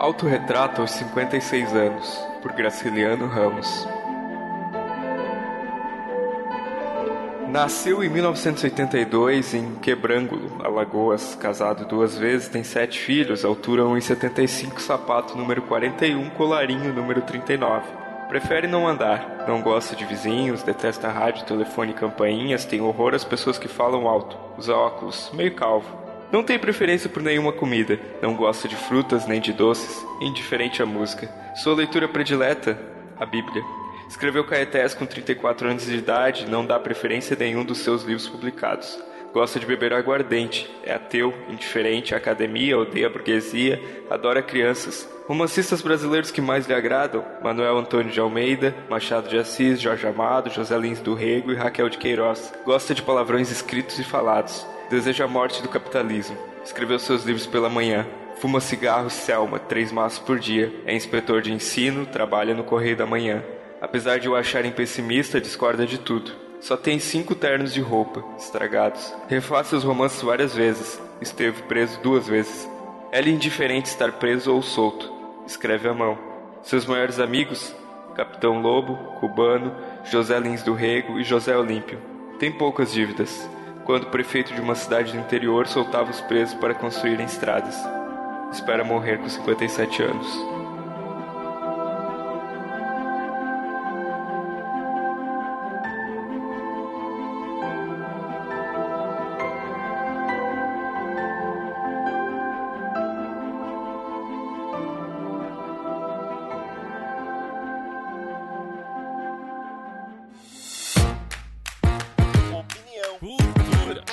Autorretrato aos 56 anos, por Graciliano Ramos. Nasceu em 1982 em Quebrângulo, Alagoas, casado duas vezes, tem sete filhos, altura 1,75, sapato número 41, colarinho número 39. Prefere não andar, não gosta de vizinhos, detesta rádio, telefone e campainhas, tem horror às pessoas que falam alto, usa óculos, meio calvo. Não tem preferência por nenhuma comida, não gosta de frutas nem de doces, indiferente à música. Sua leitura predileta? A Bíblia. Escreveu Caetés com 34 anos de idade não dá preferência a nenhum dos seus livros publicados. Gosta de beber aguardente, é ateu, indiferente à academia, odeia a burguesia, adora crianças. Romancistas brasileiros que mais lhe agradam: Manuel Antônio de Almeida, Machado de Assis, Jorge Amado, José Lins do Rego e Raquel de Queiroz. Gosta de palavrões escritos e falados. Deseja a morte do capitalismo. Escreveu seus livros pela manhã. Fuma cigarro Selma, três maços por dia. É inspetor de ensino, trabalha no Correio da Manhã. Apesar de o acharem pessimista, discorda de tudo. Só tem cinco ternos de roupa, estragados. Refaz seus romances várias vezes. Esteve preso duas vezes. É-lhe indiferente estar preso ou solto. Escreve à mão. Seus maiores amigos? Capitão Lobo, Cubano, José Lins do Rego e José Olímpio. Tem poucas dívidas. Quando o prefeito de uma cidade do interior soltava os presos para construírem estradas. Espera morrer com 57 anos.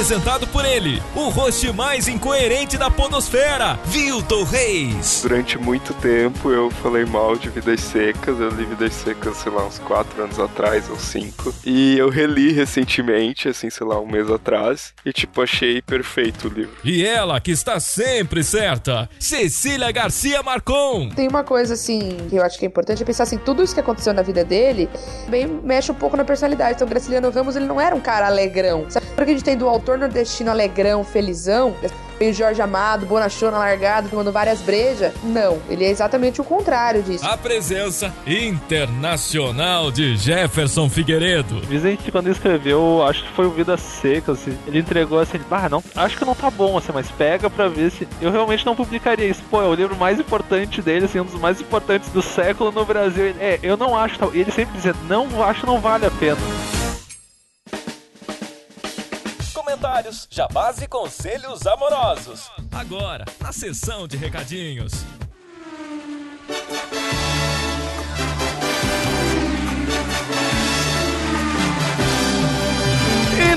Apresentado por ele, o host mais incoerente da podosfera, Vilton Reis. Durante muito tempo eu falei mal de Vidas Secas, eu li Vidas Secas, sei lá, uns 4 anos atrás ou 5, e eu reli recentemente, assim, sei lá, um mês atrás, e tipo, achei perfeito o livro. E ela, que está sempre certa, Cecília Garcia Marcon. Tem uma coisa, assim, que eu acho que é importante, é pensar assim, tudo isso que aconteceu na vida dele, bem, mexe um pouco na personalidade. Então, Graciliano Ramos, ele não era um cara alegrão. Sabe o que a gente tem do autor autor nordestino alegrão, felizão, meio Jorge Amado, bonachona largado, tomando várias brejas. Não, ele é exatamente o contrário disso. A presença internacional de Jefferson Figueiredo. Dizem que quando escreveu, acho que foi o Vida Seca, assim, ele entregou assim, ah, não, acho que não tá bom, assim, mas pega pra ver se. Eu realmente não publicaria isso. Pô, é o livro mais importante dele, assim, um dos mais importantes do século no Brasil. É, eu não acho, e ele sempre dizia, não acho, não vale a pena comentários, jabás e conselhos amorosos. Agora, na sessão de recadinhos.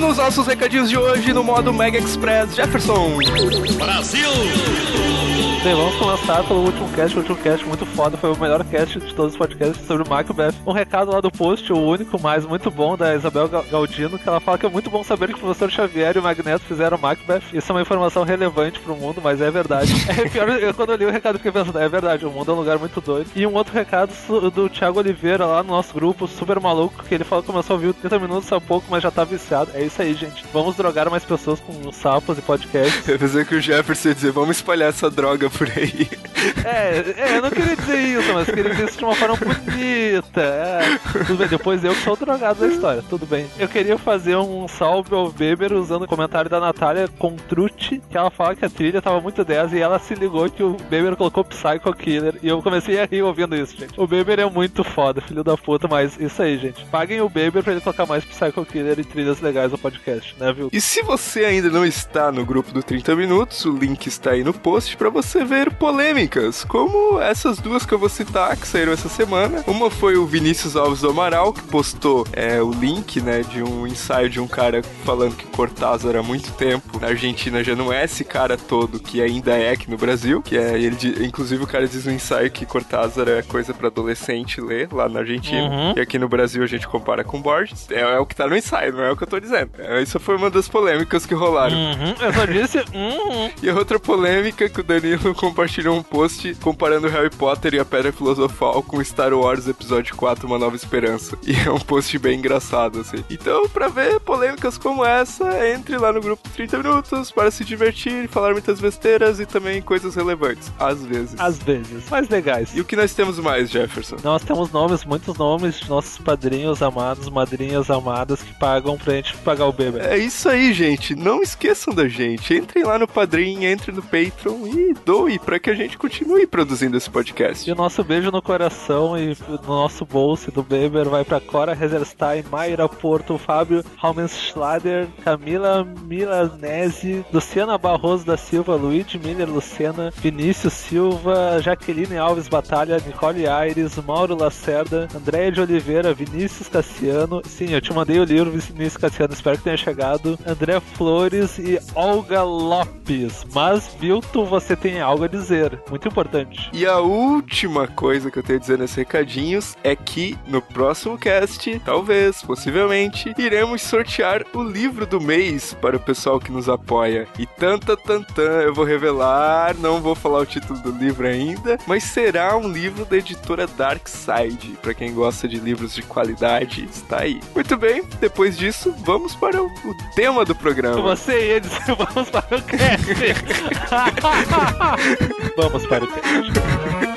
Nos nossos recadinhos de hoje, no modo Mega Express, Jefferson. Brasil! Bem, vamos começar pelo último cast. O último cast muito foda, foi o melhor cast de todos os podcasts sobre o Macbeth. Um recado lá do post, o único, mas muito bom, da Isabel Galdino, que ela fala que é muito bom saber que o professor Xavier e o Magneto fizeram Macbeth. Isso é uma informação relevante pro mundo, mas é verdade. É pior, eu, quando eu li o recado, fiquei pensando, é verdade, o mundo é um lugar muito doido. E um outro recado do Thiago Oliveira lá no nosso grupo, super maluco, que ele falou que começou a ouvir 30 minutos há pouco, mas já tá viciado. É isso aí, gente. Vamos drogar mais pessoas com sapos e podcasts. Eu pensei que o Jefferson ia dizer, vamos espalhar essa droga por aí. É, é, eu não queria dizer isso, mas queria dizer isso de uma forma bonita. É, tudo bem, depois eu que sou o drogado da história, tudo bem. Eu queria fazer um salve ao Beber usando o comentário da Natália Contrucci, que ela fala que a trilha tava muito 10 e ela se ligou que o Beber colocou Psycho Killer. E eu comecei a rir ouvindo isso, gente. O Beber é muito foda, filho da puta, mas isso aí, gente. Paguem o Beber pra ele colocar mais Psycho Killer e trilhas legais no podcast, né, viu? E se você ainda não está no grupo do 30 Minutos, o link está aí no post para você ver polêmica como essas duas que eu vou citar, que saíram essa semana. Uma foi o Vinícius Alves do Amaral, que postou é, o link, né, de um ensaio de um cara falando que Cortázar há muito tempo na Argentina já não é esse cara todo que ainda é aqui no Brasil, que é ele, inclusive o cara diz no ensaio que Cortázar é coisa para adolescente ler lá na Argentina, uhum. e aqui no Brasil a gente compara com Borges. É, é, o que tá no ensaio, não é o que eu tô dizendo. É, isso foi uma das polêmicas que rolaram. Uhum. Eu só disse, uhum. E outra polêmica que o Danilo compartilhou um post comparando Harry Potter e a Pedra Filosofal com Star Wars Episódio 4, Uma Nova Esperança. E é um post bem engraçado, assim. Então, pra ver polêmicas como essa, entre lá no grupo 30 Minutos para se divertir, falar muitas besteiras e também coisas relevantes. Às vezes. Às vezes, mais legais. E o que nós temos mais, Jefferson? Nós temos nomes, muitos nomes de nossos padrinhos amados, madrinhas amadas que pagam pra gente pagar o bebê. É isso aí, gente. Não esqueçam da gente. Entrem lá no Padrim, entrem no Patreon e doe pra que a gente continue produzindo esse podcast. E o nosso beijo no coração e no nosso bolso do Beber vai pra Cora Reserstein, Mayra Porto, Fábio Raumenschlader, Camila Milanese, Luciana Barroso da Silva, Luigi Miller Lucena, Vinícius Silva, Jaqueline Alves Batalha, Nicole Aires, Mauro Lacerda, Andréia de Oliveira, Vinícius Cassiano. Sim, eu te mandei o livro, Vinícius Cassiano, espero que tenha chegado. André Flores e Olga Lopes. Mas, Vilto, você tem algo a dizer. Muito importante. E a última coisa que eu tenho a dizer nesses recadinhos é que no próximo cast, talvez, possivelmente, iremos sortear o livro do mês para o pessoal que nos apoia. E tanta tantã, eu vou revelar, não vou falar o título do livro ainda, mas será um livro da editora Dark Side. Para quem gosta de livros de qualidade, está aí. Muito bem, depois disso, vamos para o, o tema do programa. Você e eles, vamos para o cast. vamos para o cast.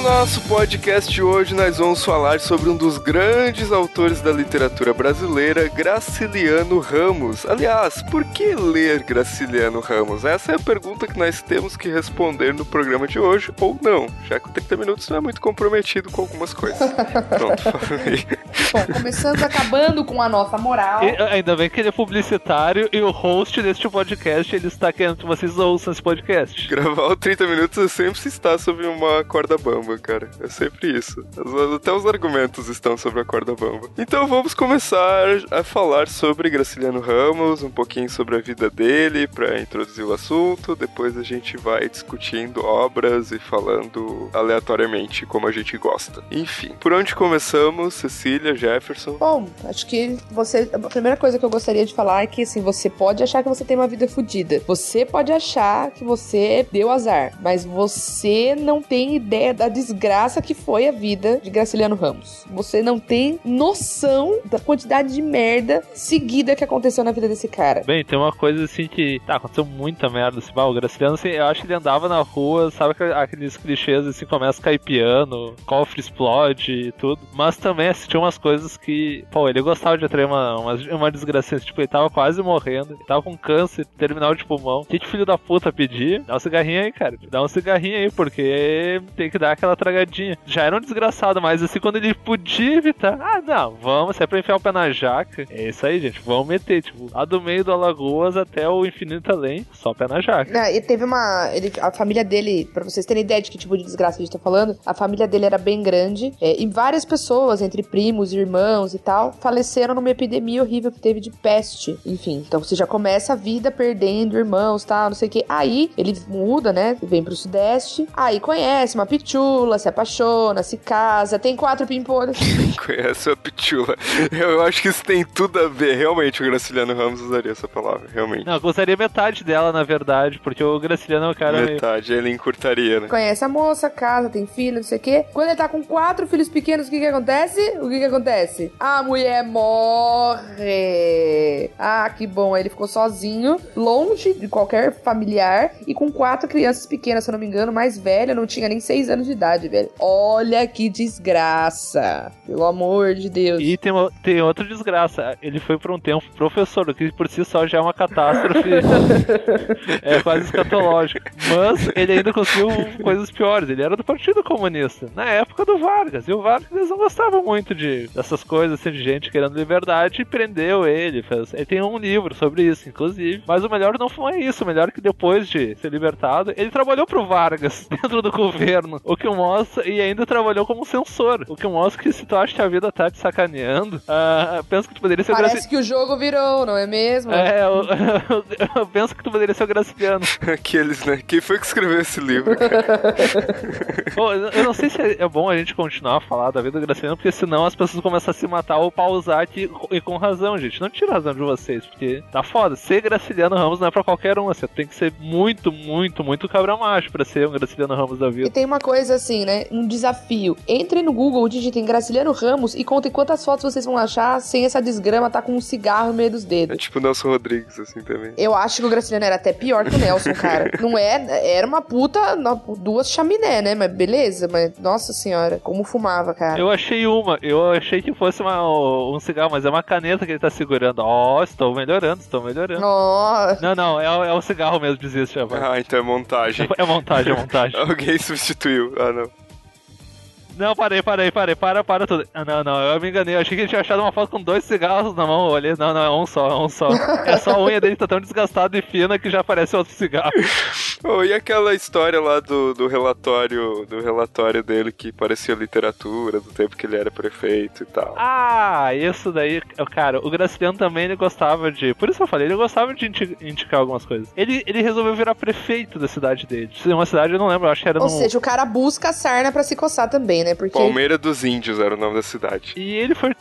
No nosso podcast hoje nós vamos falar sobre um dos grandes autores da literatura brasileira, Graciliano Ramos. Aliás, por que ler Graciliano Ramos? Essa é a pergunta que nós temos que responder no programa de hoje, ou não, já que o 30 minutos não é muito comprometido com algumas coisas. Pronto, falei. Bom, começando acabando com a nossa moral. E, ainda bem que ele é publicitário e o host deste podcast, ele está querendo que vocês ouçam esse podcast. Gravar o 30 minutos sempre se está sob uma corda bamba bamba, cara. É sempre isso. Até os argumentos estão sobre a corda bamba. Então vamos começar a falar sobre Graciliano Ramos, um pouquinho sobre a vida dele, para introduzir o assunto. Depois a gente vai discutindo obras e falando aleatoriamente como a gente gosta. Enfim, por onde começamos, Cecília, Jefferson? Bom, acho que você. A primeira coisa que eu gostaria de falar é que assim, você pode achar que você tem uma vida fodida. Você pode achar que você deu azar, mas você não tem ideia da desgraça que foi a vida de Graciliano Ramos. Você não tem noção da quantidade de merda seguida que aconteceu na vida desse cara. Bem, tem uma coisa assim que tá, aconteceu muita merda. Assim, o Graciliano, assim, eu acho que ele andava na rua, sabe aqueles clichês assim, começa a cair piano, cofre explode e tudo. Mas também assim, tinha umas coisas que, pô, ele gostava de atrair uma, uma, uma desgraça. Assim, tipo, ele tava quase morrendo, ele tava com câncer terminal de pulmão. O que, que filho da puta pedir? Dá um cigarrinho aí, cara. Dá um cigarrinho aí, porque tem que dar aquela tragadinha. Já era um desgraçado, mas assim, quando ele podia evitar, ah, não, vamos, se é pra enfiar o pé na jaca, é isso aí, gente, vamos meter, tipo, lá do meio do Alagoas até o infinito além, só pé na jaca. É, e teve uma. Ele, a família dele, pra vocês terem ideia de que tipo de desgraça a gente tá falando, a família dele era bem grande é, e várias pessoas, entre primos, irmãos e tal, faleceram numa epidemia horrível que teve de peste. Enfim, então você já começa a vida perdendo irmãos, tal, não sei o que. Aí ele muda, né? Vem pro Sudeste, aí conhece uma pichula, se apaixona, se casa, tem quatro pimpolhos. Conhece a pitula. Eu acho que isso tem tudo a ver. Realmente, o Graciliano Ramos usaria essa palavra, realmente. Não, eu gostaria metade dela, na verdade, porque o Graciliano é o cara. Metade, meio... ele encurtaria, né? Conhece a moça, casa, tem filho, não sei o quê. Quando ele tá com quatro filhos pequenos, o que que acontece? O que que acontece? A mulher morre. Ah, que bom. Aí ele ficou sozinho, longe de qualquer familiar e com quatro crianças pequenas, se eu não me engano, mais velha, não tinha nem seis anos de idade verdade, velho. Olha que desgraça. Pelo amor de Deus. E tem, tem outra desgraça. Ele foi por um tempo professor, o que por si só já é uma catástrofe. é quase escatológico. Mas ele ainda conseguiu coisas piores. Ele era do Partido Comunista, na época do Vargas. E o Vargas eles não gostava muito de dessas coisas, assim, de gente querendo liberdade e prendeu ele. Fez, ele tem um livro sobre isso, inclusive. Mas o melhor não foi isso. O melhor é que depois de ser libertado, ele trabalhou pro Vargas dentro do governo. O que mostra. E ainda trabalhou como censor. O que mostra que se tu acha que a vida tá te sacaneando, uh, penso que tu poderia ser Parece que o jogo virou, não é mesmo? É, eu, eu, eu penso que tu poderia ser o Graciliano. Aqueles, né? Quem foi que escreveu esse livro? Pô, eu não sei se é bom a gente continuar a falar da vida do Graciliano, porque senão as pessoas começam a se matar ou pausar aqui, e com razão, gente. Não tira a razão de vocês, porque tá foda. Ser Graciliano Ramos não é pra qualquer um. Você tem que ser muito, muito, muito cabra macho pra ser um Graciliano Ramos da vida. E tem uma coisa assim, né? Um desafio. Entrem no Google, digitem Graciliano Ramos e contem quantas fotos vocês vão achar sem essa desgrama tá com um cigarro no meio dos dedos. É tipo o Nelson Rodrigues, assim, também. Eu acho que o Graciliano era até pior que o Nelson, cara. Não é... Era uma puta... Duas chaminé, né? Mas beleza. Mas, nossa senhora, como fumava, cara. Eu achei uma. Eu achei que fosse uma, um cigarro, mas é uma caneta que ele tá segurando. Ó, oh, estou melhorando, estou melhorando. Oh. Não, não, é, é um cigarro mesmo, desiste, rapaz. Ah, então é montagem. É montagem, é montagem. Alguém substituiu. Ah, não. know. Não, parei, parei, parei, para, para tudo. Ah, não, não, eu me enganei. Eu achei que ele tinha achado uma foto com dois cigarros na mão. Olhei, não, não, é um só, é um só. É só a unha dele tá tão desgastada e fina que já parece outro cigarro. Oh, e aquela história lá do, do relatório do relatório dele que parecia literatura, do tempo que ele era prefeito e tal. Ah, isso daí, cara, o Graciliano também ele gostava de. Por isso que eu falei, ele gostava de indicar algumas coisas. Ele, ele resolveu virar prefeito da cidade dele. Uma cidade, eu não lembro, eu acho que era Ou no... seja, o cara busca a sarna pra se coçar também, né? Porque... Palmeira dos Índios era o nome da cidade. E ele foi,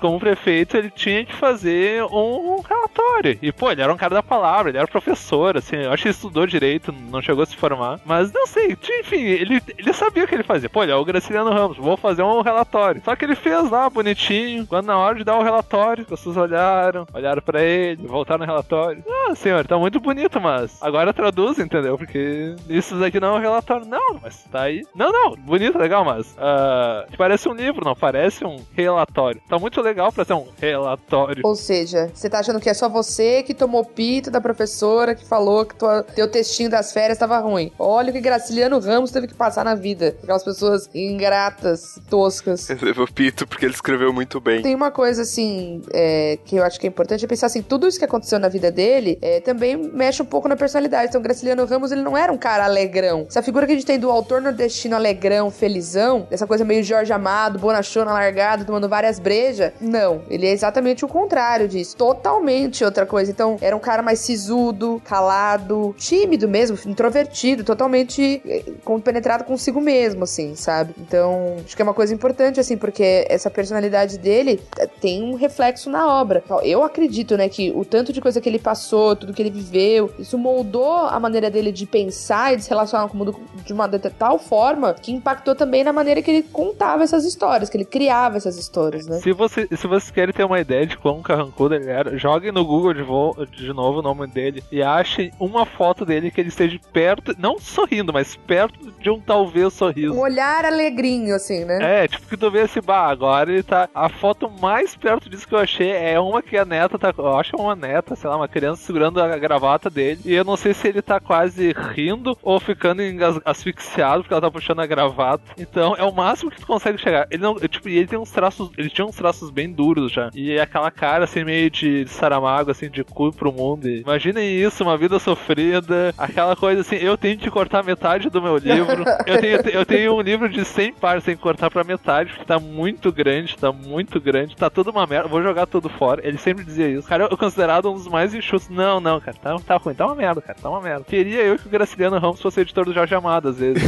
como prefeito, ele tinha que fazer um relatório. E, pô, ele era um cara da palavra, ele era professor, assim, eu acho que ele estudou direito, não chegou a se formar. Mas não sei, enfim, ele, ele sabia o que ele fazia. Pô, ele é o Graciliano Ramos, vou fazer um relatório. Só que ele fez lá, bonitinho, quando na hora de dar o relatório, as pessoas olharam, olharam para ele, voltaram no relatório. Ah, senhor, tá muito bonito, mas agora traduz, entendeu? Porque isso daqui não é um relatório. Não, mas tá aí. Não, não, bonito, legal, mas. Uh, parece um livro, não parece um relatório. Tá muito legal pra ser um relatório. Ou seja, você tá achando que é só você que tomou pito da professora que falou que tua, teu textinho das férias tava ruim. Olha o que Graciliano Ramos teve que passar na vida. Aquelas pessoas ingratas, toscas. Ele levou pito porque ele escreveu muito bem. Tem uma coisa, assim, é, que eu acho que é importante é pensar assim, tudo isso que aconteceu na vida dele é, também mexe um pouco na personalidade. Então, Graciliano Ramos, ele não era um cara alegrão. Essa figura que a gente tem do autor nordestino alegrão, felizão, essa coisa meio Jorge Amado, bonachona largado, tomando várias brejas, não. Ele é exatamente o contrário disso. Totalmente outra coisa. Então, era um cara mais sisudo, calado, tímido mesmo, introvertido, totalmente eh, compenetrado consigo mesmo, assim, sabe? Então, acho que é uma coisa importante, assim, porque essa personalidade dele eh, tem um reflexo na obra. Eu acredito, né, que o tanto de coisa que ele passou, tudo que ele viveu, isso moldou a maneira dele de pensar e de se relacionar com o mundo de uma de tal forma que impactou também na maneira que ele contava essas histórias, que ele criava essas histórias, né? Se, você, se vocês querem ter uma ideia de quão carrancudo ele era, joguem no Google de, vo, de novo o nome dele e achem uma foto dele que ele esteja perto, não sorrindo, mas perto de um talvez sorriso. Um olhar alegrinho, assim, né? É, tipo que tu vê esse bar, agora ele tá. A foto mais perto disso que eu achei é uma que a neta tá. Eu acho uma neta, sei lá, uma criança segurando a gravata dele. E eu não sei se ele tá quase rindo ou ficando asfixiado porque ela tá puxando a gravata. Então é o máximo que tu consegue chegar. Ele não. Tipo, ele tem uns traços. Ele tinha uns traços bem duros já. E é aquela cara assim, meio de Saramago, assim, de cu pro mundo. E imaginem isso, uma vida sofrida. Aquela coisa assim, eu tenho que cortar metade do meu livro. eu, tenho, eu tenho um livro de 100 páginas, que cortar pra metade, porque tá muito grande, tá muito grande, tá tudo uma merda. Vou jogar tudo fora. Ele sempre dizia isso. Cara, eu considerado um dos mais enxutos. Não, não, cara, tá, tá ruim, tá uma merda, cara, tá uma merda. Queria eu que o Graciliano Ramos fosse editor do Jorge Amado, às vezes.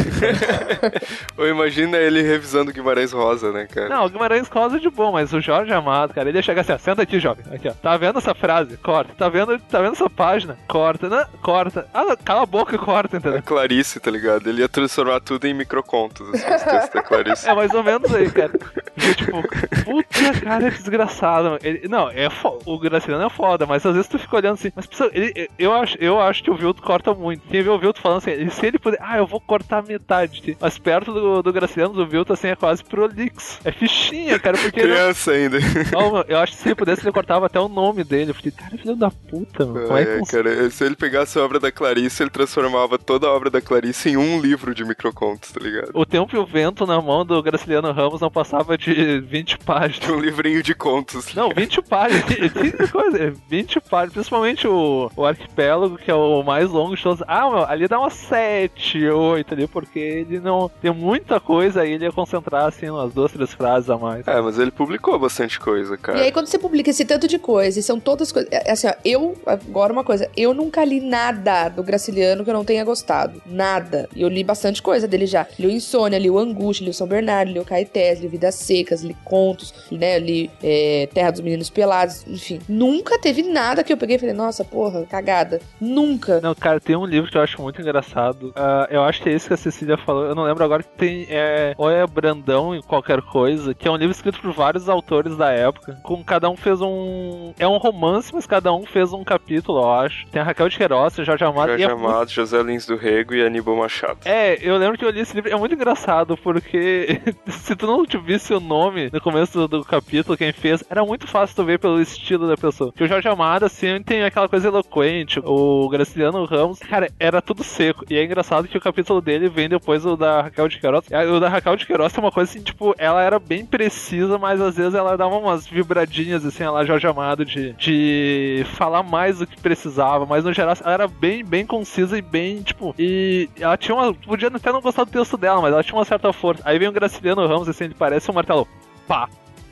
Ou imagina ele revisando Guimarães Rosa, né, cara? Não, o Guimarães Rosa é de bom, mas o Jorge Amado, cara, ele ia chegar assim, ó, senta aqui, jovem. Aqui, ó. Tá vendo essa frase? Corta. Tá vendo, tá vendo essa página? Corta. Não, corta. Ah, cala a boca e corta, entendeu? É Clarice, tá ligado? Ele ia transformar tudo em microcontos, assim, os textos da Clarice. É mais ou menos aí, cara. Porque, tipo, puta cara, que desgraçado. Ele, não, é o Graciliano é foda, mas às vezes tu fica olhando assim, mas pessoal, ele, eu, acho, eu acho que o Vilto corta muito. Vê o Vilto falando assim, se ele puder, ah, eu vou cortar metade. Mas perto do, do Graciliano, o Vilto assim é quase prolixo. É fichinha, cara, porque. Criança ainda. Não, eu acho que se ele pudesse, ele cortava até o nome dele. Eu falei, cara, filho da puta, mano. Como é, é que cara, se ele pegasse a obra da Clarice, ele transformava toda a obra da Clarice em um livro de microcontos, tá ligado? O tempo e o vento na mão do Graciliano Ramos não passava de 20 páginas. Um livrinho de contos. Não, 20 páginas. 20 páginas. Principalmente o, o arquipélago, que é o mais longo de todos. Ah, meu, ali dá umas 7, 8 ali, porque ele não. Tem muita coisa aí, ele ia concentrar assim umas duas, três frases a mais. É, mas ele publicou bastante coisa, cara. E aí, quando você publica esse tanto de coisa, e são todas coisas. É, assim, ó, eu, agora uma coisa, eu nunca li nada do Graciliano que eu não tenha gostado. Nada. E eu li bastante coisa dele já. Li o Insônia, li o Angústia, li o São Bernardo, li o Caetés, li Vidas Secas, li contos, né? Li é, Terra dos Meninos Pelados, enfim. Nunca teve nada que eu peguei e falei, nossa, porra, cagada. Nunca. Não, cara, tem um livro que eu acho muito engraçado. Uh, eu acho que é esse que a Cecília falou. Eu não lembro agora que tem. É, ou é Brandão e qualquer coisa, que é um livro escrito por vários autores da época. Com cada um fez um. É um romance, mas cada um fez um capítulo, eu acho. Tem a Raquel de Queiroz, Jorge Amado. Jorge é Amado, muito... José Lins do Rego e Aníbal Machado. É, eu lembro que eu li esse livro. É muito engraçado, porque se tu não tivesse o nome no começo do, do, capítulo, quem fez, era muito fácil tu ver pelo estilo da pessoa. Que o Jorge Amado, assim, tem aquela coisa eloquente. O Graciliano Ramos, cara, era tudo seco. E é engraçado que o capítulo dele vem depois o da Raquel de Queiroz. O da Raquel de Queiroz é uma coisa assim, tipo, ela era bem precisa, mas às vezes ela dava umas vibradinhas, assim, ela Jorge Amado, de, de falar mais do que precisava. Mas no geral, ela era bem, bem concisa e bem, tipo, e ela tinha uma. Podia até não gostar do texto dela, mas ela tinha uma certa força. Aí vem o Graciliano Ramos, assim, ele parece um martelo. Pá,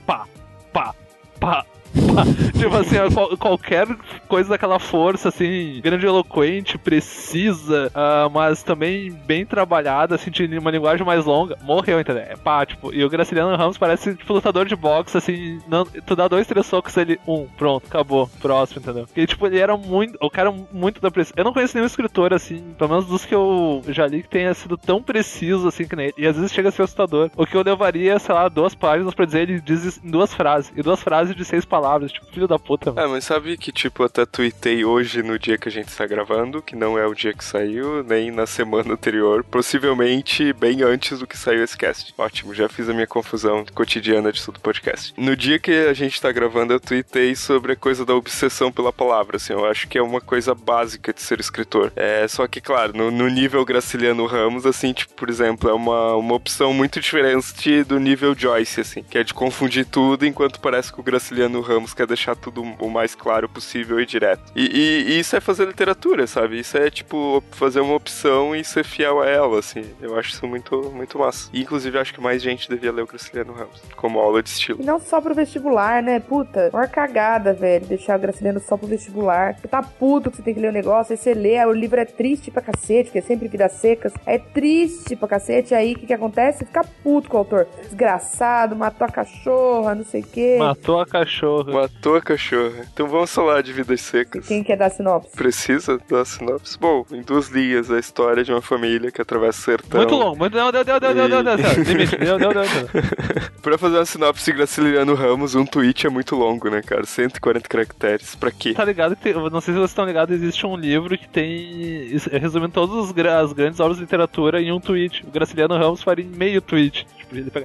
pá, pá, pá. tipo assim, qual, qualquer coisa daquela força, assim, grande eloquente, precisa, uh, mas também bem trabalhada, assim, de uma linguagem mais longa, morreu, entendeu? É pá, tipo, e o Graciliano Ramos parece, tipo, lutador de boxe, assim, não, tu dá dois, três socos, ele, um, pronto, acabou, próximo, entendeu? E, tipo, ele era muito, o cara muito da precisão. Eu não conheço nenhum escritor, assim, pelo menos dos que eu já li, que tenha sido tão preciso, assim, que nem ele. E às vezes chega a ser assustador. O que eu levaria, sei lá, duas páginas pra dizer, ele diz em duas frases, e duas frases de seis palavras, tipo, filho da puta. Mano. É, mas sabe que, tipo, eu até tuitei hoje no dia que a gente está gravando, que não é o dia que saiu, nem na semana anterior, possivelmente bem antes do que saiu esse cast. Ótimo, já fiz a minha confusão cotidiana de tudo podcast. No dia que a gente está gravando, eu tuitei sobre a coisa da obsessão pela palavra, assim, eu acho que é uma coisa básica de ser escritor. É, só que, claro, no, no nível Graciliano Ramos, assim, tipo, por exemplo, é uma, uma opção muito diferente do nível Joyce, assim, que é de confundir tudo, enquanto parece que o Graciliano Ramos quer deixar tudo o mais claro possível e direto. E, e, e, isso é fazer literatura, sabe? Isso é, tipo, fazer uma opção e ser fiel a ela, assim. Eu acho isso muito, muito massa. E, inclusive, acho que mais gente devia ler o Graciliano Ramos, como aula de estilo. E não só pro vestibular, né? Puta, uma cagada, velho, deixar o Graciliano só pro vestibular. Você tá puto que você tem que ler o um negócio, aí você lê, o livro é triste pra cacete, que é sempre vidas secas. É triste pra cacete, aí o que que acontece? Fica puto com o autor. Desgraçado, matou a cachorra, não sei o quê. Matou a cachorra. Matou a cachorra. Então vamos falar de vidas secas. Quem quer dar sinopse? Precisa dar sinopse? Bom, em duas linhas, a história de uma família que atravessa o sertão. Muito longo, muito. Não, não, não, não, não, não, não, limite. Não, não, não, pra fazer uma sinopse Graciliano Ramos, um tweet é muito longo, né, cara? 140 caracteres. Pra quê? Tá ligado que, não sei se vocês estão ligados, existe um livro que tem. resumindo todas as grandes obras de literatura em um tweet. O Graciliano Ramos faria em meio tweet.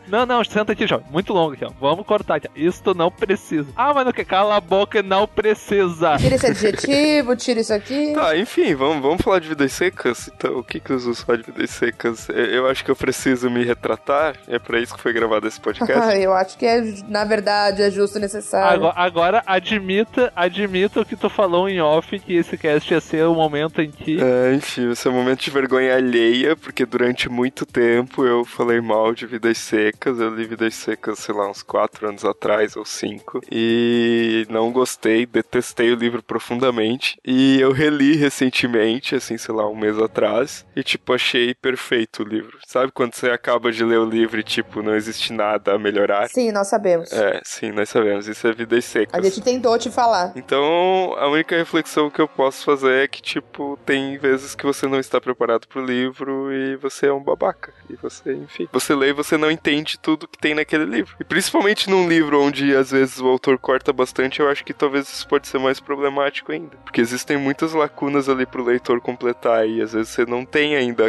Não, não, senta aqui, já. Muito longo aqui, ó. Vamos cortar aqui. Isso não precisa. Ah, mas não quer? Cala a boca, não precisa. Tira esse adjetivo, tira isso aqui. Tá, enfim, vamos, vamos falar de vidas secas. Então, o que que os usos falam de vidas secas? Eu acho que eu preciso me retratar. É pra isso que foi gravado esse podcast. eu acho que, é, na verdade, é justo e necessário. Agora, agora, admita, admita o que tu falou em off, que esse cast ia ser o momento em que... É, enfim, esse é um momento de vergonha alheia, porque durante muito tempo eu falei mal de vidas secas. Eu li vidas secas, sei lá, uns 4 anos atrás ou 5. E não gostei, detestei o livro profundamente. E eu reli recentemente, assim, sei lá, um mês atrás. E, tipo, achei perfeito o livro. Sabe quando você acaba de ler o livro e, tipo, não existe nada a melhorar? Sim, nós sabemos. É, sim, nós sabemos. Isso é vidas secas. A gente tentou te falar. Então, a única reflexão que eu posso fazer é que, tipo, tem vezes que você não está preparado pro livro e você é um babaca. E você, enfim, você lê e você não não entende tudo que tem naquele livro. E principalmente num livro onde às vezes o autor corta bastante, eu acho que talvez isso pode ser mais problemático ainda. Porque existem muitas lacunas ali pro leitor completar e às vezes você não tem ainda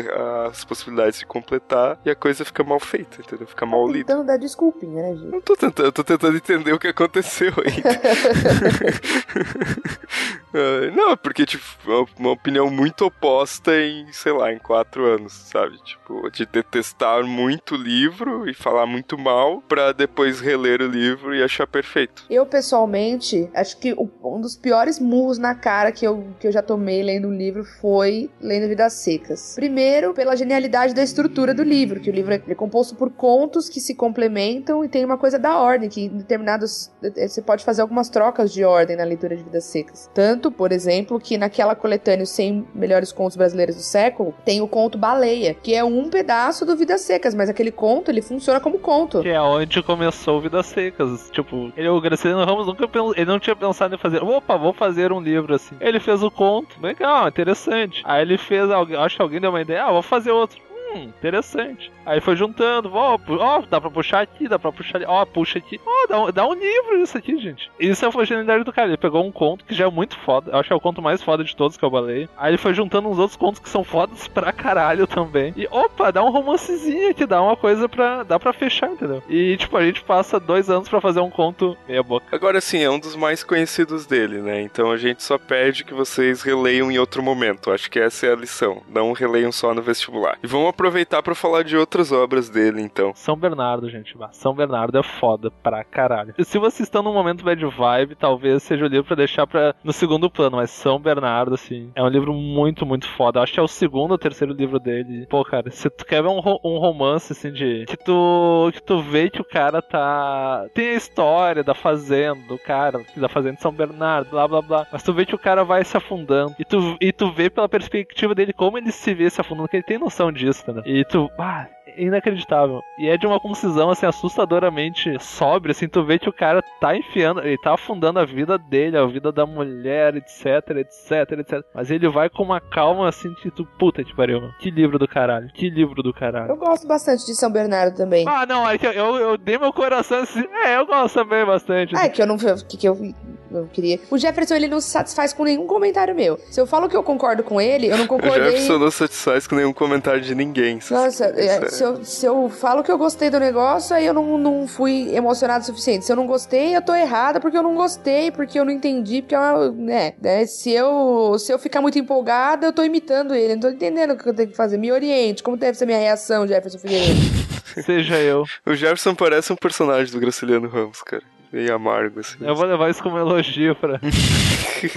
as possibilidades de completar e a coisa fica mal feita, entendeu? Fica mal lida. Tentando dar desculpinha, né, gente? Não tô tentando, eu tô tentando entender o que aconteceu ainda. Ah, não, porque, tipo, uma, uma opinião muito oposta em, sei lá, em quatro anos, sabe? Tipo, de detestar muito o livro e falar muito mal pra depois reler o livro e achar perfeito. Eu, pessoalmente, acho que um dos piores murros na cara que eu, que eu já tomei lendo um livro foi lendo Vidas Secas. Primeiro, pela genialidade da estrutura do livro, que o livro é é composto por contos que se complementam e tem uma coisa da ordem, que em determinados. eh, Você pode fazer algumas trocas de ordem na leitura de Vidas Secas. Tanto, por exemplo, que naquela coletânea Os 100 Melhores Contos Brasileiros do Século, tem o conto Baleia, que é um pedaço do Vidas Secas, mas aquele conto, ele funciona como conto. Que é onde começou Vidas Secas. Tipo, ele, o Graciliano Ramos nunca ele não tinha pensado em fazer, opa, vou fazer um livro assim. Ele fez o conto, legal, interessante. Aí ele fez, acho que alguém deu uma ideia, ah, vou fazer outro. Hum, interessante. Aí foi juntando, ó, ó, dá pra puxar aqui, dá pra puxar ali, ó, puxa aqui. Ó, dá, um- dá um livro isso aqui, gente. Isso é a genialidade do cara. Ele pegou um conto que já é muito foda. Eu acho que é o conto mais foda de todos que eu balei. Aí ele foi juntando uns outros contos que são fodas pra caralho também. E opa, dá um romancezinho aqui, dá uma coisa pra. dá pra fechar, entendeu? E tipo, a gente passa dois anos pra fazer um conto meia boca. Agora sim, é um dos mais conhecidos dele, né? Então a gente só pede que vocês releiam em outro momento. Acho que essa é a lição. Não releiam só no vestibular. E vamos aproveitar pra falar de outras obras dele, então. São Bernardo, gente. São Bernardo é foda pra caralho. Se vocês estão num momento bad vibe, talvez seja o livro pra deixar pra, no segundo plano. Mas São Bernardo, assim, é um livro muito, muito foda. Acho que é o segundo ou terceiro livro dele. Pô, cara, se tu quer ver um, um romance, assim, de. Que tu, que tu vê que o cara tá. Tem a história da fazenda, do cara, da fazenda de São Bernardo, blá blá blá. Mas tu vê que o cara vai se afundando. E tu, e tu vê pela perspectiva dele como ele se vê se afundando, que ele tem noção disso, né? E tu. Ah, é inacreditável. E é de uma concisão, assim, assustadoramente sóbria, assim, tu vê que o cara tá enfiando, ele tá afundando a vida dele, a vida da mulher, etc, etc, etc. Mas ele vai com uma calma, assim, que tu, puta que pariu, mano. Que livro do caralho, que livro do caralho. Eu gosto bastante de São Bernardo também. Ah, não, é que eu, eu, eu dei meu coração assim, é, eu gosto também bastante. Ah, é que eu não que, que eu, eu queria. O Jefferson ele não se satisfaz com nenhum comentário meu. Se eu falo que eu concordo com ele, eu não O concordei. Jefferson não satisfaz com nenhum comentário de ninguém. Nossa, é- se, eu, se eu falo que eu gostei do negócio, aí eu não, não fui emocionado o suficiente. Se eu não gostei, eu tô errada porque eu não gostei, porque eu não entendi, porque eu, né, né, se eu se eu ficar muito empolgada, eu tô imitando ele, não tô entendendo o que eu tenho que fazer. Me oriente, como deve ser minha reação, Jefferson Figueiredo? Seja eu. O Jefferson parece um personagem do Graciliano Ramos, cara. Meio amargo, assim. Eu vou levar isso como elogio pra.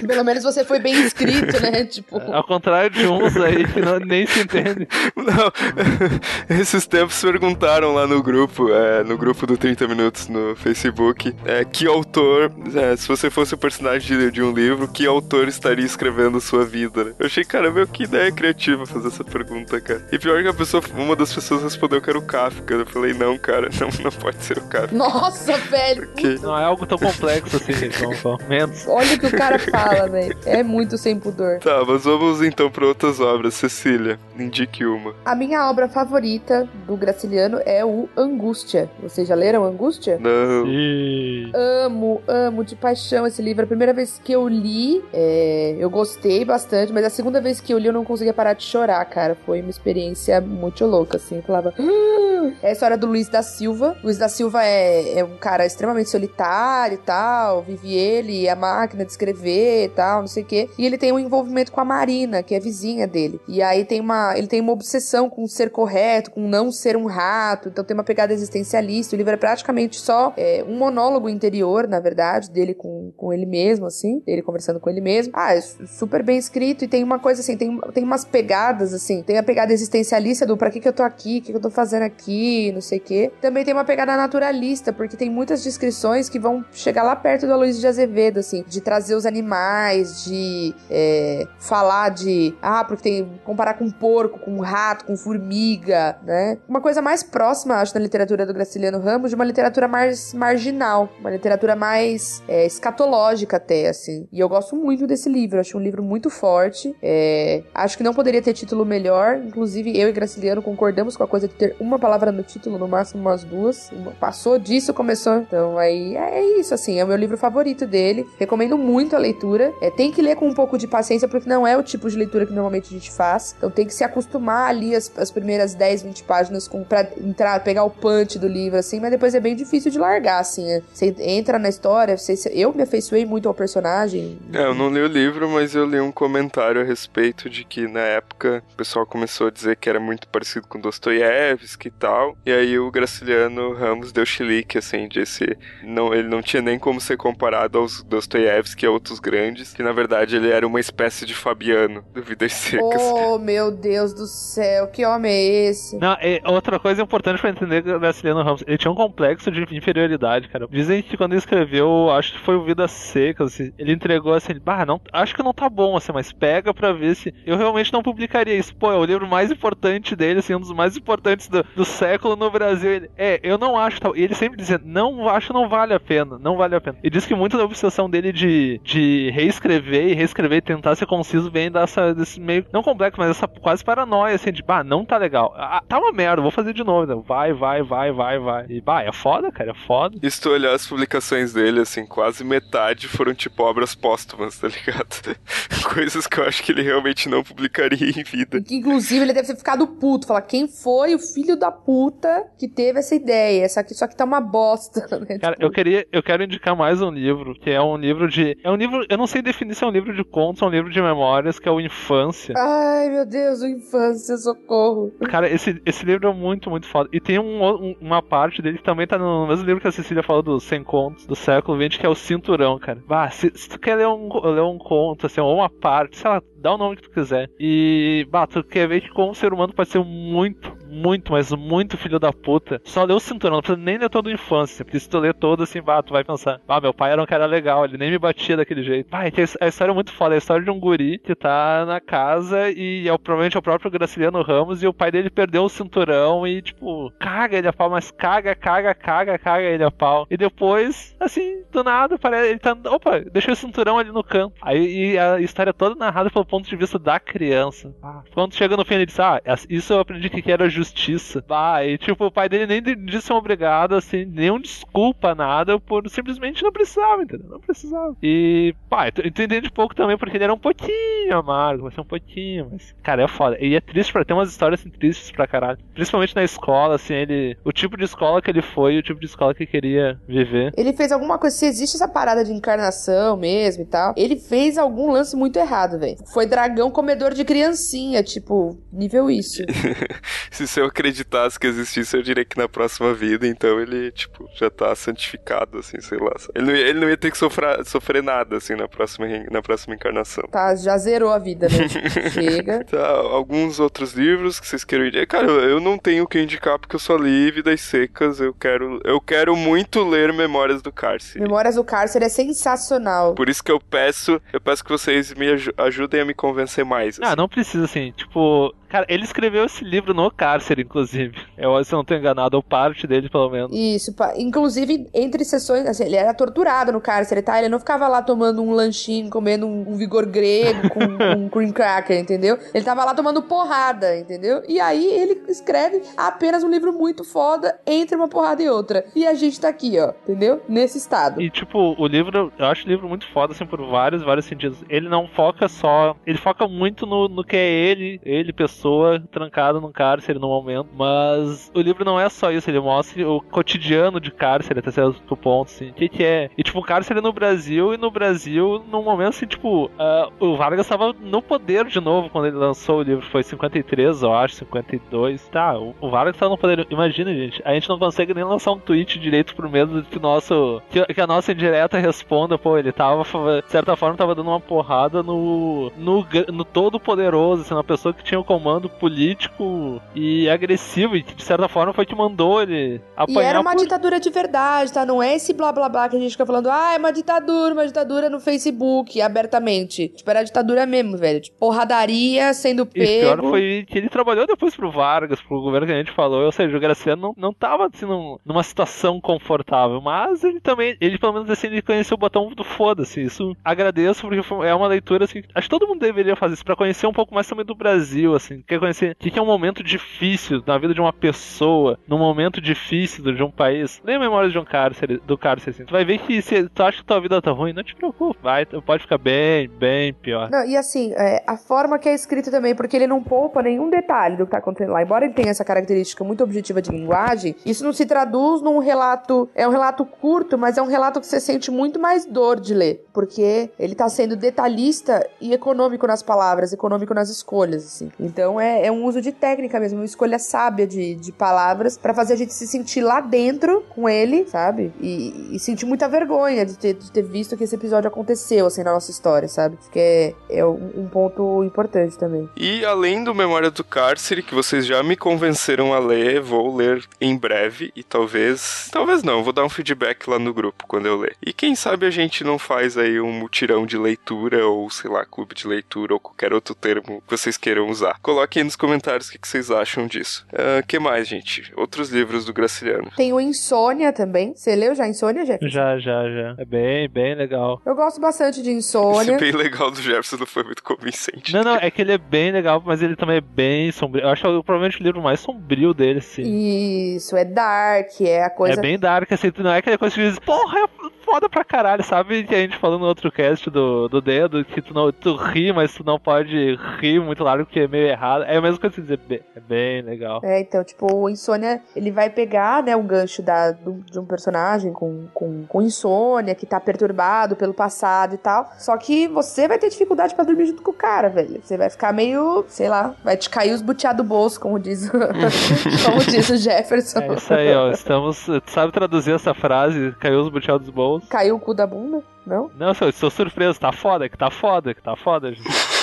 Pelo menos você foi bem escrito, né? Tipo, Ao contrário de uns aí que não, nem se entendem. Não, esses tempos perguntaram lá no grupo, é, no grupo do 30 Minutos no Facebook, é, que autor, é, se você fosse o personagem de, de um livro, que autor estaria escrevendo sua vida, né? Eu achei, cara, meu, que ideia criativa fazer essa pergunta, cara. E pior que a pessoa, uma das pessoas respondeu que era o Kafka. Eu falei, não, cara, não, não pode ser o Kafka. nossa, velho. Porque Não é algo tão complexo assim, não. Menos. Olha o que o cara fala, velho. É muito sem pudor. Tá, mas vamos então para outras obras. Cecília, indique uma. A minha obra favorita do Graciliano é o Angústia. Vocês já leram Angústia? Não. E... Amo, amo de paixão esse livro. A primeira vez que eu li, é, eu gostei bastante, mas a segunda vez que eu li eu não conseguia parar de chorar, cara. Foi uma experiência muito louca, assim. Eu falava. "Ah!" É a história do Luiz da Silva. Luiz da Silva é, é um cara extremamente solitário e tal. Vive ele e a máquina de escrever e tal, não sei o quê. E ele tem um envolvimento com a Marina, que é vizinha dele. E aí tem uma. Ele tem uma obsessão com ser correto, com não ser um rato. Então tem uma pegada existencialista. O livro é praticamente só é, um monólogo interior, na verdade, dele com, com ele mesmo, assim. Ele conversando com ele mesmo. Ah, é su- super bem escrito. E tem uma coisa assim, tem, tem umas pegadas, assim. Tem a pegada existencialista do pra que, que eu tô aqui, o que, que eu tô fazendo aqui, não sei o quê. Também tem uma pegada naturalista, porque tem muitas descrições que vão chegar lá perto do Aloysio de Azevedo, assim. De trazer os animais, de é, falar de. Ah, porque tem. comparar com porco, com rato, com formiga, né? Uma coisa mais próxima, acho, da literatura do Graciliano Ramos, de uma literatura mais marginal, uma literatura mais é, escatológica até, assim. E eu gosto muito desse livro, acho um livro muito forte. É, acho que não poderia ter título melhor, inclusive eu e Graciliano concordamos com a coisa de ter uma palavra no título, no máximo umas duas. Passou disso, começou. Então aí é, é isso, assim, é o meu livro favorito dele. Recomendo muito a leitura. É, tem que ler com um pouco de paciência, porque não é o tipo de leitura que normalmente a gente faz. Então tem que se acostumar ali as, as primeiras 10, 20 páginas com, pra entrar, pegar o punch do livro, assim, mas depois é bem difícil de largar, assim. É. Você entra na história, você, eu me afeiçoei muito ao personagem. É, eu não li o livro, mas eu li um comentário a respeito de que na época o pessoal começou a dizer que era muito parecido com Dostoiévski e tal. E aí o Graciliano Ramos deu chilique, assim, disse não, ele não tinha nem como ser comparado aos Dostoiévski e a outros grandes, que na verdade ele era uma espécie de Fabiano do Vidas Secas. Oh, meu Deus do céu, que homem é esse? Não, outra coisa importante pra entender o Graciliano Ramos, ele tinha um complexo de inferioridade, cara. Dizem que quando ele escreveu, acho que foi o Vidas Secas, assim, ele entregou assim, bah, não, acho que não tá bom, assim, mas pega pra ver se. Eu realmente não publicaria isso. Pô, é o livro mais importante dele, assim, um dos mais importantes do, do século no Brasil. Ele, é, eu não acho tal. E ele sempre dizia, não acho não vale a pena, não vale a pena. E diz que muito da obsessão dele de, de reescrever e reescrever e tentar ser conciso vem dessa, desse meio, não complexo, mas essa quase paranoia, assim, de, bah, não tá legal. Ah, tá uma merda, vou fazer de novo. Né? Vai, vai, vai, vai, vai. E, bah, é foda, cara, é foda. E se tu olhar as publicações dele, assim, quase metade foram tipo obras póstumas, tá ligado? Coisas que eu acho que ele realmente não publicaria em vida. Inclusive, ele deve ter ficado puto. Falar, quem foi o filho da puta que teve essa ideia? Essa aqui, só que tá uma bosta, né? Cara, tipo... eu queria, eu quero indicar mais um livro, que é um livro de. É um livro. Eu não sei definir se é um livro de contos ou um livro de memórias, que é o Infância. Ai, meu Deus, o Infância, socorro. Cara, esse, esse livro é muito, muito foda. E tem um, um, uma parte dele que também tá no mesmo livro que a Cecília falou dos 100 contos do século XX, que é o Cinturão, cara. Bah, se, se tu quer ler um, ler um conto, assim, ou uma parte, sei lá, dá o nome que tu quiser. E, bah, tu quer ver que como ser humano pode ser muito, muito, mas muito filho da puta. Só ler o cinturão, não precisa nem ler todo a infância. Porque se tu ler todo, assim, bah, tu vai pensar, ah, meu pai era um cara legal, ele nem me batia daquele jeito. Bah, a história é muito foda, é a história de um guri que tá na casa e é, provavelmente é o próprio Graciliano Ramos e o pai dele perdeu o cinturão e, tipo, caga ele a pau, mas caga, caga, caga, caga ele a pau. E depois, assim, do nada, parece, ele tá, opa, deixou o cinturão ali no canto. Aí a história é toda narrada pelo ponto de vista da criança. Ah, quando chega no fim, ele diz, ah, isso eu aprendi que era justiça. E tipo, o pai dele nem disse um obrigado, assim, nenhum desculpa, nada, por simplesmente não precisava, entendeu? Não precisava. E, pá, tu, tu entende pouco também, porque ele era um pouquinho amargo, vai ser um pouquinho, mas, cara, é foda. E é triste pra ter umas histórias assim, tristes pra caralho. Principalmente na escola, assim, ele. O tipo de escola que ele foi, o tipo de escola que queria viver. Ele fez alguma coisa, se existe essa parada de encarnação mesmo e tal, ele fez algum lance muito errado, velho. Foi dragão comedor de criancinha, tipo, nível isso. se eu acreditasse que existisse, eu diria que na próxima vida, então ele, tipo, já tá santificado, assim, sei lá. Ele não ia, ele não ia ter que sofrer, sofrer nada, assim, na próxima, na próxima encarnação. Tá, já zerou a vida, né? Chega. Tá, alguns outros livros que vocês queiram indicar. Cara, eu não tenho o que indicar porque eu só li Vidas Secas. Eu quero, eu quero muito ler Memórias do Cárcere. Memórias do Cárcere é sensacional. Por isso que eu peço, eu peço que vocês me ajudem a me convencer mais. Assim. Ah, não precisa, assim. Tipo, Cara, ele escreveu esse livro no cárcere, inclusive. Eu, se eu não tô enganado, ou parte dele, pelo menos. Isso, inclusive, entre sessões, assim, ele era torturado no cárcere, tá? Ele não ficava lá tomando um lanchinho, comendo um, um vigor grego com um cream cracker, entendeu? Ele tava lá tomando porrada, entendeu? E aí ele escreve apenas um livro muito foda entre uma porrada e outra. E a gente tá aqui, ó, entendeu? Nesse estado. E, tipo, o livro, eu acho o livro muito foda, assim, por vários, vários sentidos. Ele não foca só. Ele foca muito no, no que é ele, ele, pessoa pessoa trancada num cárcere no momento. Mas o livro não é só isso, ele mostra o cotidiano de cárcere até certo ponto, assim. O que, que é? E tipo, cárcere no Brasil, e no Brasil, num momento assim, tipo, uh, o Vargas estava no poder de novo quando ele lançou o livro. Foi 53, eu acho, 52. Tá, o, Vargas estava no poder. Imagina, gente, a gente não consegue nem lançar um tweet direito por medo de que, nosso, que, que a nossa indireta responda, pô, ele tava, de certa forma, tava dando uma porrada no, no, no todo poderoso, assim, uma pessoa que tinha o comando comando político e agressivo, e que de certa forma foi que mandou ele apanhar. E era uma por... ditadura de verdade, tá? Não é esse blá blá blá que a gente fica falando, ah, é uma ditadura, uma ditadura no Facebook, abertamente. Tipo, era ditadura mesmo, velho. Tipo, porradaria sendo pego. E pior foi que ele trabalhou depois pro Vargas, pro governo que a gente falou, ou seja, o Graciano não, não tava assim num, numa situação confortável, mas ele também, ele pelo menos assim, ele conheceu o botão do foda-se. Isso agradeço, porque é uma leitura assim, acho que todo mundo deveria fazer isso, pra conhecer um pouco mais também do Brasil, assim, quer conhecer o que é um momento difícil na vida de uma pessoa num momento difícil de um país, lê a memória de um cárcere, do cárcere assim. Tu vai ver que se tu acha que tua vida tá ruim, não te preocupe, vai, pode ficar bem, bem pior. Não, e assim, é, a forma que é escrito também, porque ele não poupa nenhum detalhe do que tá acontecendo lá. Embora ele tenha essa característica muito objetiva de linguagem, isso não se traduz num relato. É um relato curto, mas é um relato que você sente muito mais dor de ler. Porque ele tá sendo detalhista e econômico nas palavras, econômico nas escolhas, assim. Então é, é um uso de técnica mesmo, uma escolha sábia de, de palavras para fazer a gente se sentir lá dentro com ele, sabe? E, e sentir muita vergonha de ter, de ter visto que esse episódio aconteceu, assim, na nossa história, sabe? Que é, é um, um ponto importante também. E além do Memória do Cárcere, que vocês já me convenceram a ler, vou ler em breve e talvez. Talvez não, vou dar um feedback lá no grupo quando eu ler. E quem sabe a gente não faz aí um mutirão de leitura ou sei lá, clube de leitura ou qualquer outro termo que vocês queiram usar. Coloquem aí nos comentários o que, vocês acham disso. O uh, ah, que mais, gente? Outros livros do Graciliano. Tem o Insônia também. Você leu já Insônia, Jefferson? Já, já, já. É bem, bem legal. Eu gosto bastante de Insônia. Esse bem legal do Jefferson não foi muito convincente. Não, não, é que ele é bem legal, mas ele também é bem sombrio. Eu acho que é provavelmente o livro mais sombrio dele, sim. Isso, é dark, é a coisa. É bem dark, assim, não é aquela coisa que diz, porra, é foda pra caralho, sabe? Que a gente falou no outro cast do, do dedo, que tu, não, tu ri, mas tu não pode rir muito largo porque é meio errado. É a mesma coisa que dizer, é bem legal. É, então, tipo, o Insônia, ele vai pegar, né, o gancho da, do, de um personagem com, com, com insônia, que tá perturbado pelo passado e tal. Só que você vai ter dificuldade para dormir junto com o cara, velho. Você vai ficar meio, sei lá, vai te cair os butiá do bolso, como diz, como diz o Jefferson. É isso aí, ó. Estamos. Tu sabe traduzir essa frase? Caiu os butiá dos Caiu o cu da bunda? Não? Não, eu estou surpreso. Tá foda, que tá foda, que tá foda, gente.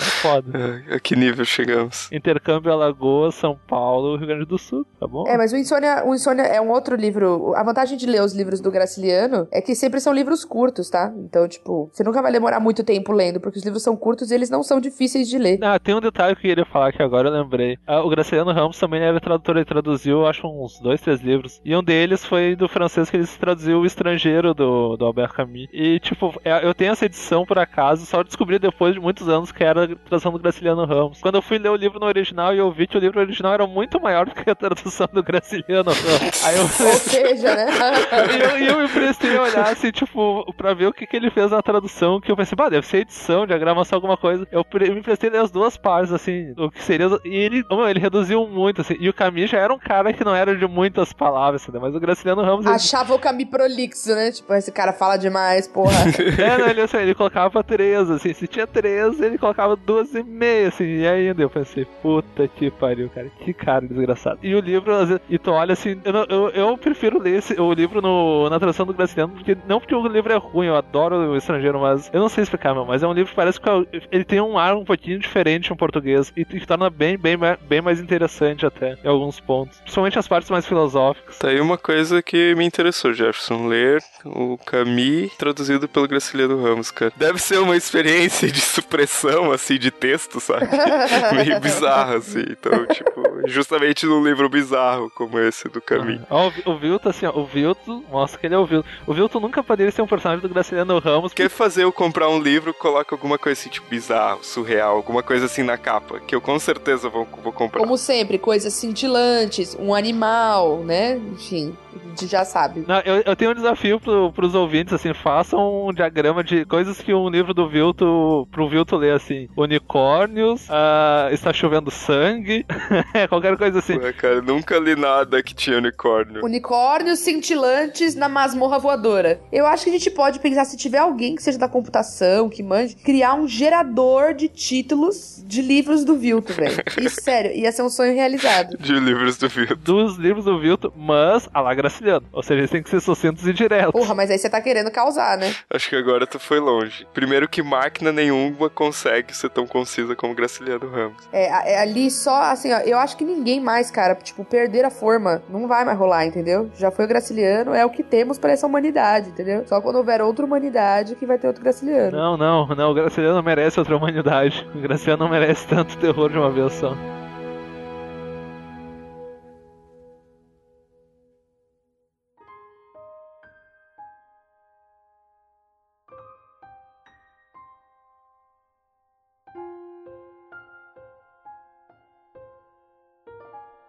É foda. É, a que nível chegamos? Intercâmbio Alagoas, São Paulo, Rio Grande do Sul, tá bom? É, mas o Insônia, o Insônia é um outro livro. A vantagem de ler os livros do Graciliano é que sempre são livros curtos, tá? Então, tipo, você nunca vai demorar muito tempo lendo, porque os livros são curtos e eles não são difíceis de ler. Ah, tem um detalhe que eu queria falar que agora eu lembrei. Ah, o Graciliano Ramos também era tradutor, ele traduziu, acho, uns dois, três livros. E um deles foi do francês que ele traduziu O Estrangeiro, do, do Albert Camus. E, tipo, é, eu tenho essa edição por acaso, só descobri depois de muitos anos que era tradução do Graciliano Ramos. Quando eu fui ler o livro no original e eu vi que o livro original era muito maior do que a tradução do Graciliano Ramos. Aí eu... Ou seja, né? e eu, eu me prestei a olhar assim, tipo, pra ver o que, que ele fez na tradução, que eu pensei, bah, deve ser edição, diagramação, alguma coisa. Eu me prestei a ler as duas partes, assim, o que seria. E ele, oh, ele reduziu muito, assim. E o Camus já era um cara que não era de muitas palavras, né? Mas o Graciliano Ramos. Achava ele... o Camus prolixo, né? Tipo, esse cara fala demais, porra. é, não, ele, assim, ele colocava três, assim. Se tinha três, ele colocava duas e meia, assim. E ainda eu pensei, puta que pariu, cara, que cara desgraçado. E o livro, e tu olha assim, eu, eu, eu prefiro ler esse, o livro no, na tradução do Graciliano, porque não porque o livro é ruim, eu adoro o estrangeiro, mas eu não sei explicar, meu, mas é um livro que parece que ele tem um ar um pouquinho diferente em português e que torna bem, bem, bem mais interessante até, em alguns pontos. Principalmente as partes mais filosóficas. Tá aí uma coisa que me interessou, Jefferson, ler o Camus traduzido pelo Graciliano Ramos, cara. Deve ser uma experiência de supressão, assim, de texto, sabe? meio bizarro, assim. Então, tipo, justamente num livro bizarro como esse do Caminho. Ah, o, o Vilto, assim, ó, o Vilto mostra que ele é o Vilto. O Vilto nunca poderia ser um personagem do Graciliano Ramos. Quer fazer eu comprar um livro, coloca alguma coisa assim, tipo, bizarro, surreal, alguma coisa assim na capa, que eu com certeza vou, vou comprar. Como sempre, coisas cintilantes, um animal, né? Enfim gente já sabe. Não, eu, eu tenho um desafio pro, pros ouvintes, assim, façam um diagrama de coisas que um livro do Vilto, pro Vilto ler, assim, unicórnios, uh, está chovendo sangue, qualquer coisa assim. Ué, cara, nunca li nada que tinha unicórnio. Unicórnios cintilantes na masmorra voadora. Eu acho que a gente pode pensar, se tiver alguém que seja da computação, que mande, criar um gerador de títulos de livros do Vilto, velho. E sério, ia ser um sonho realizado. De livros do Vilto. Dos livros do Vilto, mas a lá Graciliano. Ou seja, eles têm que ser sucintos e diretos. Porra, mas aí você tá querendo causar, né? Acho que agora tu foi longe. Primeiro que máquina nenhuma consegue ser tão concisa como Graciliano Ramos. É, é ali só, assim, ó, eu acho que ninguém mais, cara, tipo, perder a forma não vai mais rolar, entendeu? Já foi o Graciliano, é o que temos para essa humanidade, entendeu? Só quando houver outra humanidade que vai ter outro Graciliano. Não, não, não, o Graciliano merece outra humanidade. O Graciliano não merece tanto terror de uma vez só.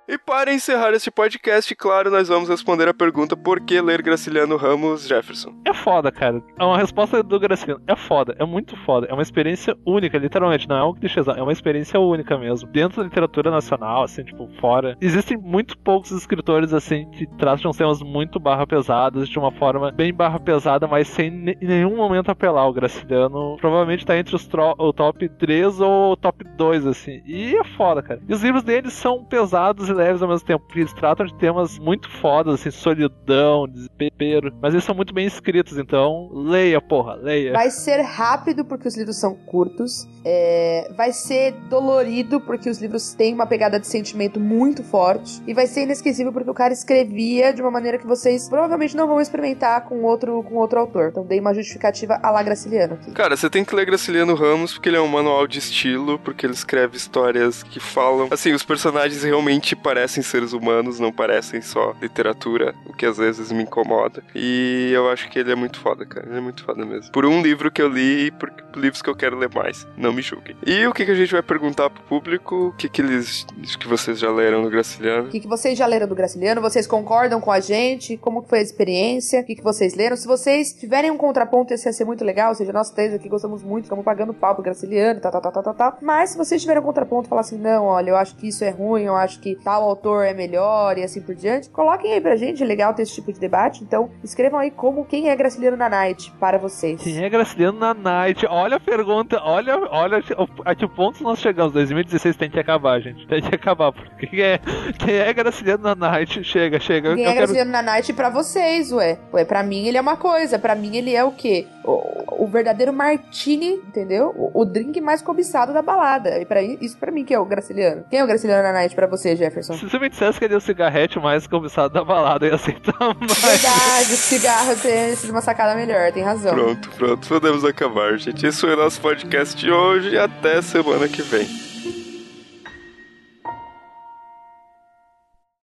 E para encerrar este podcast, claro, nós vamos responder a pergunta por que ler Graciliano Ramos Jefferson. É foda, cara. É uma resposta do Graciliano. É foda, é muito foda. É uma experiência única, literalmente. Não é um clichêzão, é uma experiência única mesmo. Dentro da literatura nacional, assim, tipo, fora. Existem muito poucos escritores, assim, que tratam temas muito barra pesados de uma forma bem barra pesada, mas sem em nenhum momento apelar. O Graciliano provavelmente tá entre os o top 3 ou top 2, assim. E é foda, cara. E os livros dele são pesados e leves ao mesmo tempo, porque eles tratam de temas muito fodas, assim, solidão, desespero, mas eles são muito bem escritos, então leia, porra, leia. Vai ser rápido porque os livros são curtos, é... vai ser dolorido porque os livros têm uma pegada de sentimento muito forte, e vai ser inesquecível porque o cara escrevia de uma maneira que vocês provavelmente não vão experimentar com outro, com outro autor. Então dei uma justificativa a lá Graciliano aqui. Cara, você tem que ler Graciliano Ramos porque ele é um manual de estilo, porque ele escreve histórias que falam. Assim, os personagens realmente parecem seres humanos, não parecem só literatura, o que às vezes me incomoda. E eu acho que ele é muito foda, cara. Ele é muito foda mesmo. Por um livro que eu li e por livros que eu quero ler mais. Não me julguem. E o que, que a gente vai perguntar pro público? O que, que eles. que vocês já leram do Graciliano? O que, que vocês já leram do Graciliano? Vocês concordam com a gente? Como foi a experiência? O que, que vocês leram? Se vocês tiverem um contraponto, esse ia ser muito legal. Ou seja, nós três aqui gostamos muito, estamos pagando pau pro Graciliano, tá, tá, tá, tá, tá, tá. Mas se vocês tiverem um contraponto, falar assim, não, olha, eu acho que isso é ruim, eu acho que tal autor é melhor e assim por diante, coloquem aí pra gente, é legal ter esse tipo de debate. Então, escrevam aí como quem é Graciliano na Night para vocês. Quem é Graciliano na Night? Olha a pergunta, olha, olha a que ponto nós chegamos. 2016 tem que acabar, gente. Tem que acabar. Porque quem é, quem é Graciliano na Night? Chega, chega. Quem eu é Graciliano na Night pra vocês, ué. Ué, pra mim ele é uma coisa, pra mim ele é o quê? O, o verdadeiro martini, entendeu? O, o, drink mais cobiçado da balada. E para isso para mim que é o Graciliano. Quem é o Graciliano na Night pra você, Jefferson? Se você me dissesse que ele é o cigarrete mais cobiçado da balada, eu ia aceitar mais. Verdade, o cigarro tem sido uma sacada melhor, tem razão. Pronto, pronto, podemos acabar, gente. Esse foi o nosso podcast de hoje e até semana que vem.